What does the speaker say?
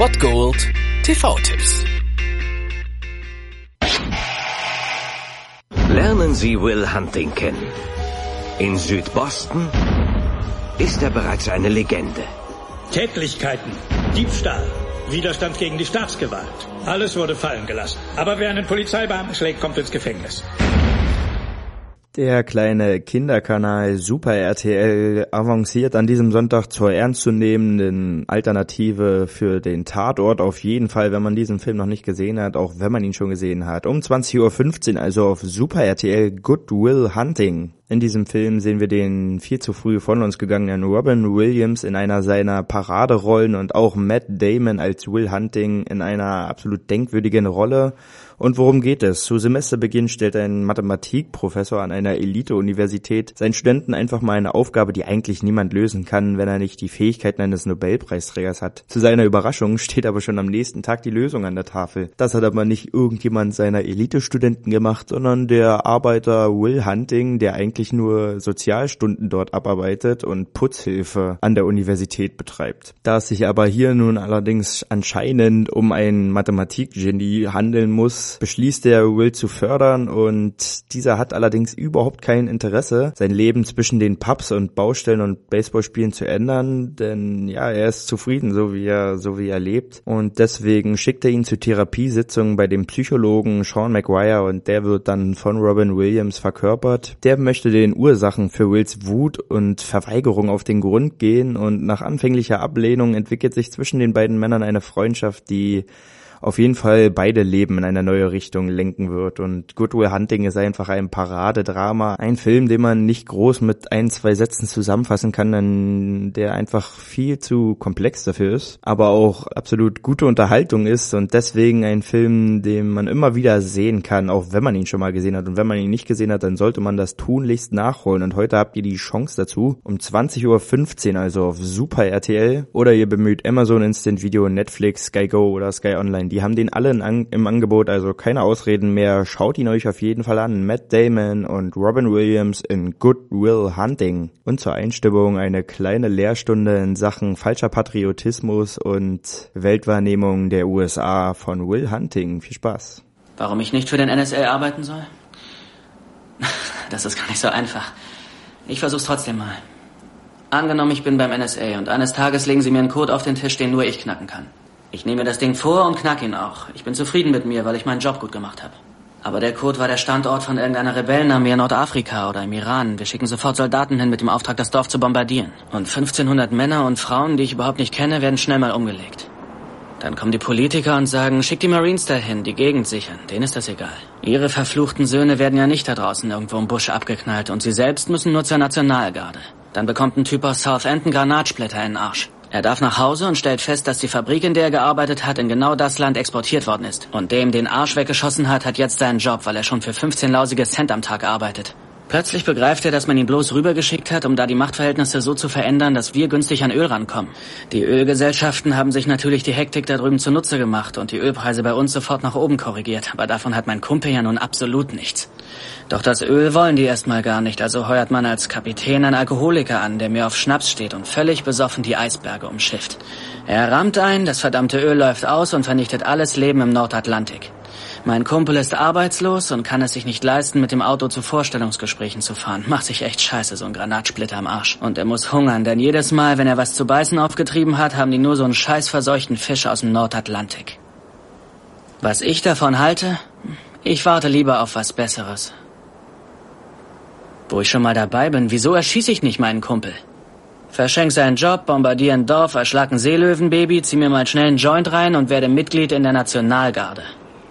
Spot Gold TV-Tipps. Lernen Sie Will Hunting kennen. In Südboston ist er bereits eine Legende. Tätlichkeiten, Diebstahl, Widerstand gegen die Staatsgewalt. Alles wurde fallen gelassen. Aber wer einen Polizeibeamten schlägt, kommt ins Gefängnis. Der kleine Kinderkanal Super RTL avanciert an diesem Sonntag zur ernstzunehmenden Alternative für den Tatort. Auf jeden Fall, wenn man diesen Film noch nicht gesehen hat, auch wenn man ihn schon gesehen hat. Um 20.15 Uhr also auf Super RTL Good Will Hunting. In diesem Film sehen wir den viel zu früh von uns gegangenen Robin Williams in einer seiner Paraderollen und auch Matt Damon als Will Hunting in einer absolut denkwürdigen Rolle. Und worum geht es? Zu Semesterbeginn stellt ein Mathematikprofessor an einer Elite-Universität seinen Studenten einfach mal eine Aufgabe, die eigentlich niemand lösen kann, wenn er nicht die Fähigkeiten eines Nobelpreisträgers hat. Zu seiner Überraschung steht aber schon am nächsten Tag die Lösung an der Tafel. Das hat aber nicht irgendjemand seiner Elite-Studenten gemacht, sondern der Arbeiter Will Hunting, der eigentlich eigentlich nur Sozialstunden dort abarbeitet und Putzhilfe an der Universität betreibt. Da es sich aber hier nun allerdings anscheinend um ein Mathematikgenie handeln muss, beschließt er Will zu fördern und dieser hat allerdings überhaupt kein Interesse, sein Leben zwischen den Pubs und Baustellen und Baseballspielen zu ändern, denn ja, er ist zufrieden, so wie er, so wie er lebt und deswegen schickt er ihn zu Therapiesitzungen bei dem Psychologen Sean McGuire und der wird dann von Robin Williams verkörpert. Der möchte den Ursachen für Wills Wut und Verweigerung auf den Grund gehen und nach anfänglicher Ablehnung entwickelt sich zwischen den beiden Männern eine Freundschaft, die auf jeden Fall beide Leben in eine neue Richtung lenken wird. Und Goodwill Hunting ist einfach ein Paradedrama, ein Film, den man nicht groß mit ein, zwei Sätzen zusammenfassen kann, denn der einfach viel zu komplex dafür ist, aber auch absolut gute Unterhaltung ist und deswegen ein Film, den man immer wieder sehen kann, auch wenn man ihn schon mal gesehen hat. Und wenn man ihn nicht gesehen hat, dann sollte man das tunlichst nachholen. Und heute habt ihr die Chance dazu, um 20.15 Uhr, also auf Super RTL, oder ihr bemüht Amazon Instant Video, Netflix, Sky Go oder Sky Online die haben den alle im Angebot, also keine Ausreden mehr. Schaut ihn euch auf jeden Fall an. Matt Damon und Robin Williams in Good Will Hunting. Und zur Einstimmung eine kleine Lehrstunde in Sachen falscher Patriotismus und Weltwahrnehmung der USA von Will Hunting. Viel Spaß. Warum ich nicht für den NSA arbeiten soll? Das ist gar nicht so einfach. Ich versuch's trotzdem mal. Angenommen, ich bin beim NSA und eines Tages legen sie mir einen Code auf den Tisch, den nur ich knacken kann. Ich nehme das Ding vor und knack ihn auch. Ich bin zufrieden mit mir, weil ich meinen Job gut gemacht habe. Aber der Code war der Standort von irgendeiner Rebellenarmee in Nordafrika oder im Iran. Wir schicken sofort Soldaten hin mit dem Auftrag, das Dorf zu bombardieren. Und 1500 Männer und Frauen, die ich überhaupt nicht kenne, werden schnell mal umgelegt. Dann kommen die Politiker und sagen, schick die Marines dahin, die Gegend sichern. Denen ist das egal. Ihre verfluchten Söhne werden ja nicht da draußen irgendwo im Busch abgeknallt und sie selbst müssen nur zur Nationalgarde. Dann bekommt ein Typ aus Southampton Granatsplitter in den Arsch. Er darf nach Hause und stellt fest, dass die Fabrik, in der er gearbeitet hat, in genau das Land exportiert worden ist. Und dem den Arsch weggeschossen hat, hat jetzt seinen Job, weil er schon für 15 lausige Cent am Tag arbeitet. Plötzlich begreift er, dass man ihn bloß rübergeschickt hat, um da die Machtverhältnisse so zu verändern, dass wir günstig an Öl rankommen. Die Ölgesellschaften haben sich natürlich die Hektik da drüben zunutze gemacht und die Ölpreise bei uns sofort nach oben korrigiert. Aber davon hat mein Kumpel ja nun absolut nichts. Doch das Öl wollen die erstmal gar nicht, also heuert man als Kapitän einen Alkoholiker an, der mir auf Schnaps steht und völlig besoffen die Eisberge umschifft. Er rammt ein, das verdammte Öl läuft aus und vernichtet alles Leben im Nordatlantik. Mein Kumpel ist arbeitslos und kann es sich nicht leisten, mit dem Auto zu Vorstellungsgesprächen zu fahren. Macht sich echt scheiße, so ein Granatsplitter am Arsch. Und er muss hungern, denn jedes Mal, wenn er was zu beißen aufgetrieben hat, haben die nur so einen scheiß verseuchten Fisch aus dem Nordatlantik. Was ich davon halte? Ich warte lieber auf was Besseres. Wo ich schon mal dabei bin, wieso erschieße ich nicht meinen Kumpel? Verschenk seinen Job, bombardiere ein Dorf, erschlag ein Seelöwenbaby, zieh mir mal schnell einen Joint rein und werde Mitglied in der Nationalgarde.